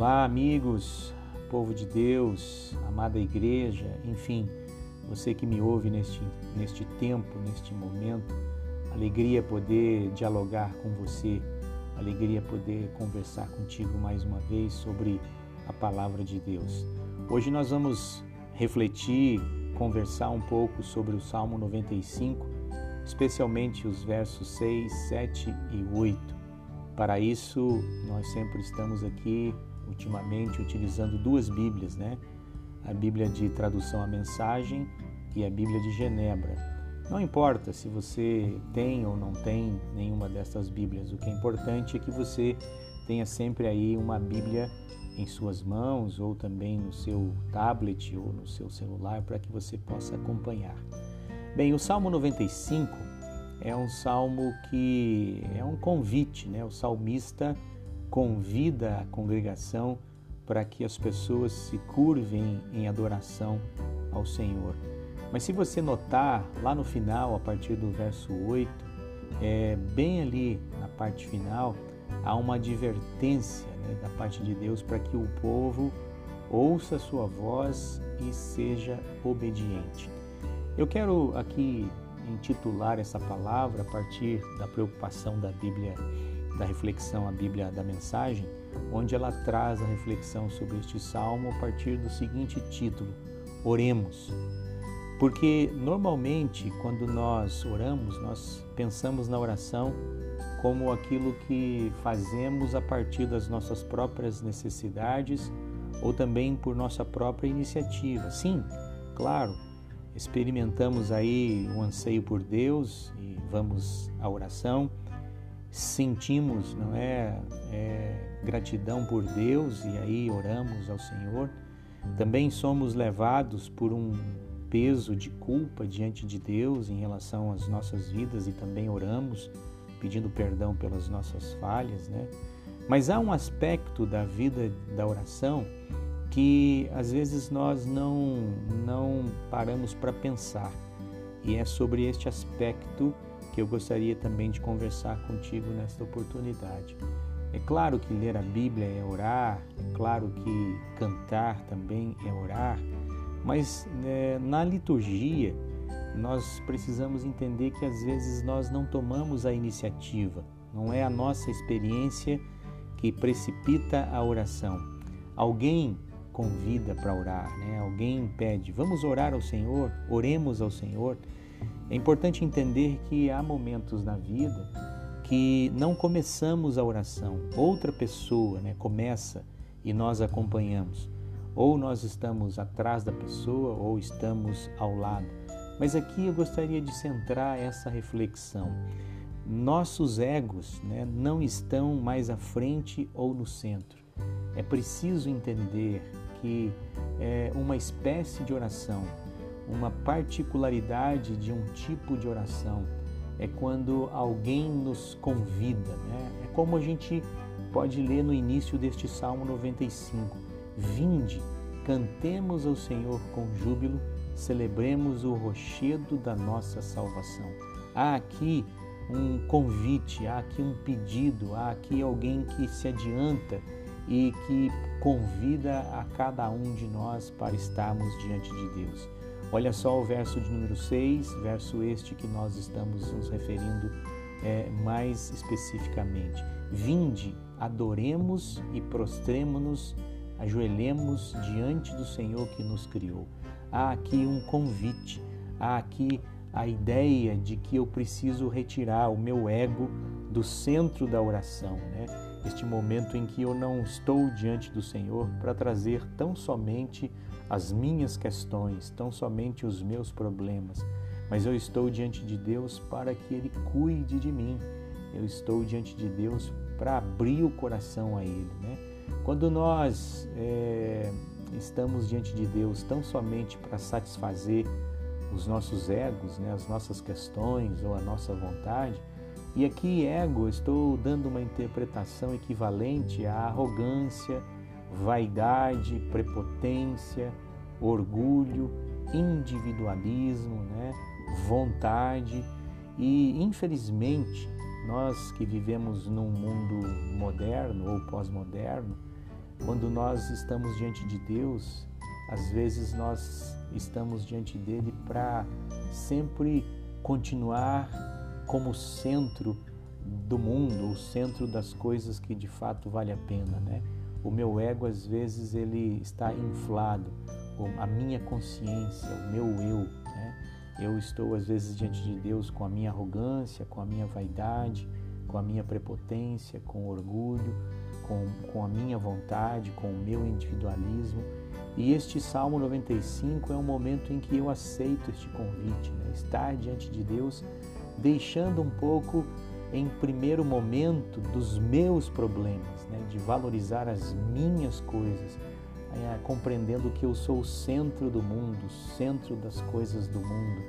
Olá, amigos, povo de Deus, amada igreja, enfim, você que me ouve neste, neste tempo, neste momento. Alegria poder dialogar com você, alegria poder conversar contigo mais uma vez sobre a palavra de Deus. Hoje nós vamos refletir, conversar um pouco sobre o Salmo 95, especialmente os versos 6, 7 e 8. Para isso, nós sempre estamos aqui ultimamente utilizando duas Bíblias, né? A Bíblia de tradução à mensagem e a Bíblia de Genebra. Não importa se você tem ou não tem nenhuma dessas Bíblias, o que é importante é que você tenha sempre aí uma Bíblia em suas mãos ou também no seu tablet ou no seu celular para que você possa acompanhar. Bem, o Salmo 95 é um salmo que é um convite, né? O salmista convida a congregação para que as pessoas se curvem em adoração ao Senhor. Mas se você notar lá no final, a partir do verso 8, é, bem ali na parte final, há uma advertência né, da parte de Deus para que o povo ouça a sua voz e seja obediente. Eu quero aqui intitular essa palavra a partir da preocupação da Bíblia da reflexão, a Bíblia da Mensagem, onde ela traz a reflexão sobre este salmo a partir do seguinte título: Oremos. Porque normalmente, quando nós oramos, nós pensamos na oração como aquilo que fazemos a partir das nossas próprias necessidades ou também por nossa própria iniciativa. Sim, claro, experimentamos aí o um anseio por Deus e vamos à oração sentimos, não é, é, gratidão por Deus e aí oramos ao Senhor. Também somos levados por um peso de culpa diante de Deus em relação às nossas vidas e também oramos pedindo perdão pelas nossas falhas, né? Mas há um aspecto da vida da oração que às vezes nós não não paramos para pensar. E é sobre este aspecto eu gostaria também de conversar contigo nesta oportunidade. É claro que ler a Bíblia é orar, é claro que cantar também é orar, mas é, na liturgia nós precisamos entender que às vezes nós não tomamos a iniciativa, não é a nossa experiência que precipita a oração. Alguém convida para orar, né? alguém pede, vamos orar ao Senhor, oremos ao Senhor. É importante entender que há momentos na vida que não começamos a oração, outra pessoa né, começa e nós acompanhamos. Ou nós estamos atrás da pessoa ou estamos ao lado. Mas aqui eu gostaria de centrar essa reflexão. Nossos egos né, não estão mais à frente ou no centro. É preciso entender que é uma espécie de oração uma particularidade de um tipo de oração é quando alguém nos convida, né? É como a gente pode ler no início deste Salmo 95: Vinde, cantemos ao Senhor com júbilo, celebremos o rochedo da nossa salvação. Há aqui um convite, há aqui um pedido, há aqui alguém que se adianta e que convida a cada um de nós para estarmos diante de Deus. Olha só o verso de número 6, verso este que nós estamos nos referindo é, mais especificamente. Vinde, adoremos e prostremo-nos, ajoelhemos diante do Senhor que nos criou. Há aqui um convite, há aqui a ideia de que eu preciso retirar o meu ego do centro da oração, né? Este momento em que eu não estou diante do Senhor para trazer tão somente as minhas questões, tão somente os meus problemas, mas eu estou diante de Deus para que Ele cuide de mim. Eu estou diante de Deus para abrir o coração a Ele. Né? Quando nós é, estamos diante de Deus tão somente para satisfazer os nossos egos, né, as nossas questões ou a nossa vontade, e aqui ego estou dando uma interpretação equivalente à arrogância, vaidade, prepotência, orgulho, individualismo, né? vontade. E infelizmente, nós que vivemos num mundo moderno ou pós-moderno, Quando nós estamos diante de Deus, às vezes nós estamos diante dele para sempre continuar como centro do mundo, o centro das coisas que de fato vale a pena, né? O meu ego às vezes ele está inflado, a minha consciência, o meu eu, né? Eu estou às vezes diante de Deus com a minha arrogância, com a minha vaidade, com a minha prepotência, com orgulho, com, com a minha vontade, com o meu individualismo. E este Salmo 95 é um momento em que eu aceito este convite, né? estar diante de Deus, deixando um pouco em primeiro momento dos meus problemas, né? de valorizar as minhas coisas, é, compreendendo que eu sou o centro do mundo, o centro das coisas do mundo.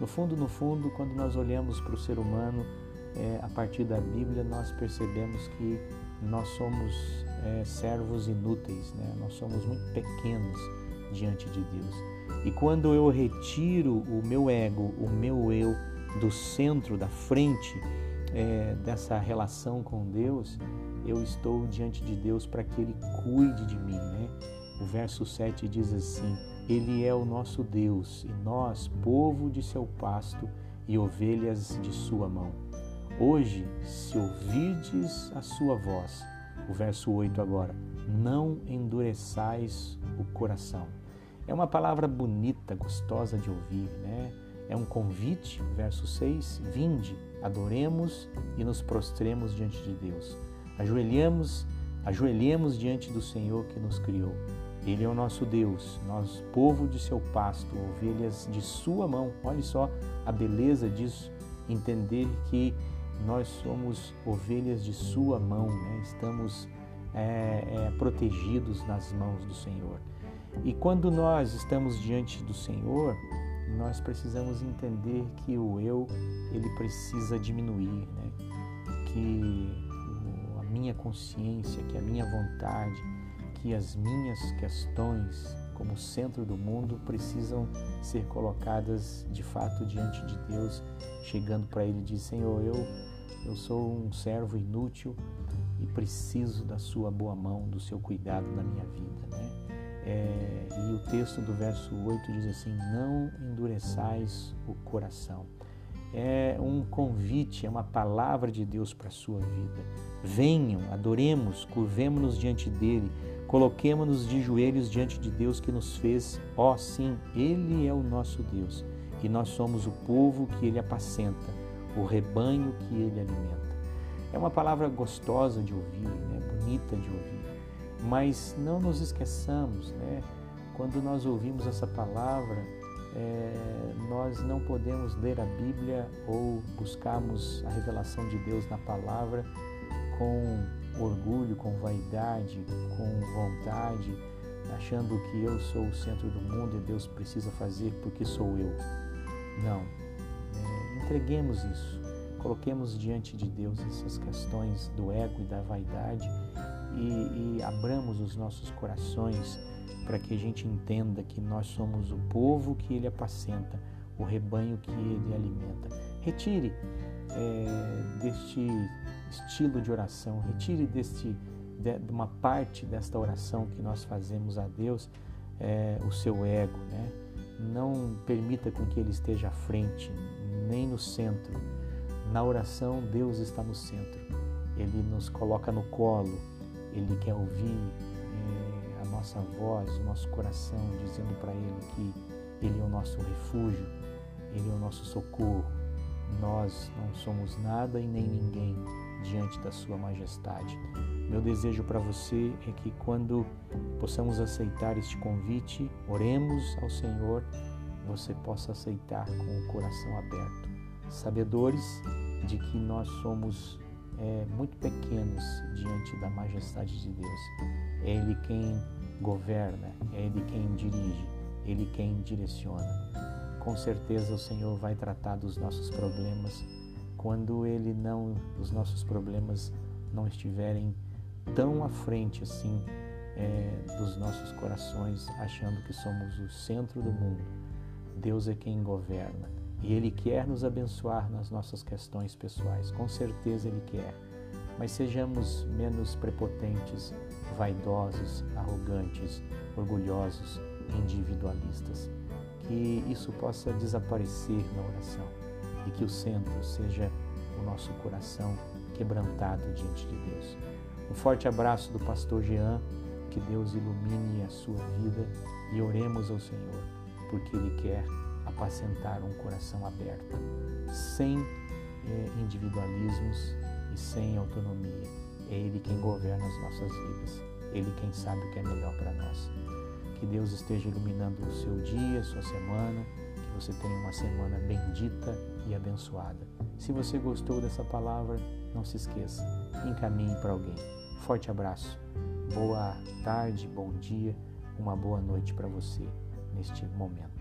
No fundo, no fundo, quando nós olhamos para o ser humano, é, a partir da Bíblia, nós percebemos que nós somos é, servos inúteis, né? nós somos muito pequenos diante de Deus. E quando eu retiro o meu ego, o meu eu do centro, da frente é, dessa relação com Deus, eu estou diante de Deus para que Ele cuide de mim. Né? O verso 7 diz assim: Ele é o nosso Deus e nós, povo de seu pasto e ovelhas de sua mão. Hoje, se ouvirdes a sua voz, o verso 8 agora, não endureçais o coração. É uma palavra bonita, gostosa de ouvir, né? É um convite, verso 6, vinde, adoremos e nos prostremos diante de Deus. Ajoelhamos, ajoelhemos diante do Senhor que nos criou. Ele é o nosso Deus, nós, povo de seu pasto, ovelhas de sua mão. Olhe só a beleza disso, entender que nós somos ovelhas de Sua mão, né? estamos é, é, protegidos nas mãos do Senhor. E quando nós estamos diante do Senhor, nós precisamos entender que o eu ele precisa diminuir, né? que a minha consciência, que a minha vontade, que as minhas questões como centro do mundo precisam ser colocadas de fato diante de Deus, chegando para Ele e diz Senhor, eu eu sou um servo inútil e preciso da sua boa mão, do seu cuidado na minha vida. Né? É, e o texto do verso 8 diz assim: Não endureçais o coração. É um convite, é uma palavra de Deus para a sua vida. Venham, adoremos, curvemos-nos diante dele, coloquemos-nos de joelhos diante de Deus que nos fez. Ó, oh, sim, ele é o nosso Deus e nós somos o povo que ele apacenta o rebanho que ele alimenta. É uma palavra gostosa de ouvir, né? bonita de ouvir, mas não nos esqueçamos, né? quando nós ouvimos essa palavra, é, nós não podemos ler a Bíblia ou buscarmos a revelação de Deus na palavra com orgulho, com vaidade, com vontade, achando que eu sou o centro do mundo e Deus precisa fazer porque sou eu. Não, Entreguemos isso, coloquemos diante de Deus essas questões do ego e da vaidade e, e abramos os nossos corações para que a gente entenda que nós somos o povo que Ele apacenta, o rebanho que Ele alimenta. Retire é, deste estilo de oração, retire deste, de, de, uma parte desta oração que nós fazemos a Deus é, o seu ego, né? Não permita com que ele esteja à frente, nem no centro. Na oração, Deus está no centro. Ele nos coloca no colo, Ele quer ouvir é, a nossa voz, o nosso coração, dizendo para Ele que Ele é o nosso refúgio, Ele é o nosso socorro. Nós não somos nada e nem ninguém diante da Sua majestade. Meu desejo para você é que quando possamos aceitar este convite, oremos ao Senhor você possa aceitar com o coração aberto, sabedores de que nós somos é, muito pequenos diante da majestade de Deus. É Ele quem governa, é Ele quem dirige, Ele quem direciona. Com certeza o Senhor vai tratar dos nossos problemas quando Ele não, os nossos problemas não estiverem tão à frente assim é, dos nossos corações, achando que somos o centro do mundo Deus é quem governa e Ele quer nos abençoar nas nossas questões pessoais, com certeza Ele quer. Mas sejamos menos prepotentes, vaidosos, arrogantes, orgulhosos, individualistas. Que isso possa desaparecer na oração e que o centro seja o nosso coração quebrantado diante de Deus. Um forte abraço do pastor Jean, que Deus ilumine a sua vida e oremos ao Senhor, porque Ele quer apacentar um coração aberto, sem eh, individualismos e sem autonomia. É Ele quem governa as nossas vidas, Ele quem sabe o que é melhor para nós. Que Deus esteja iluminando o seu dia, sua semana, que você tenha uma semana bendita e abençoada. Se você gostou dessa palavra, não se esqueça, encaminhe para alguém. Forte abraço, boa tarde, bom dia, uma boa noite para você neste momento.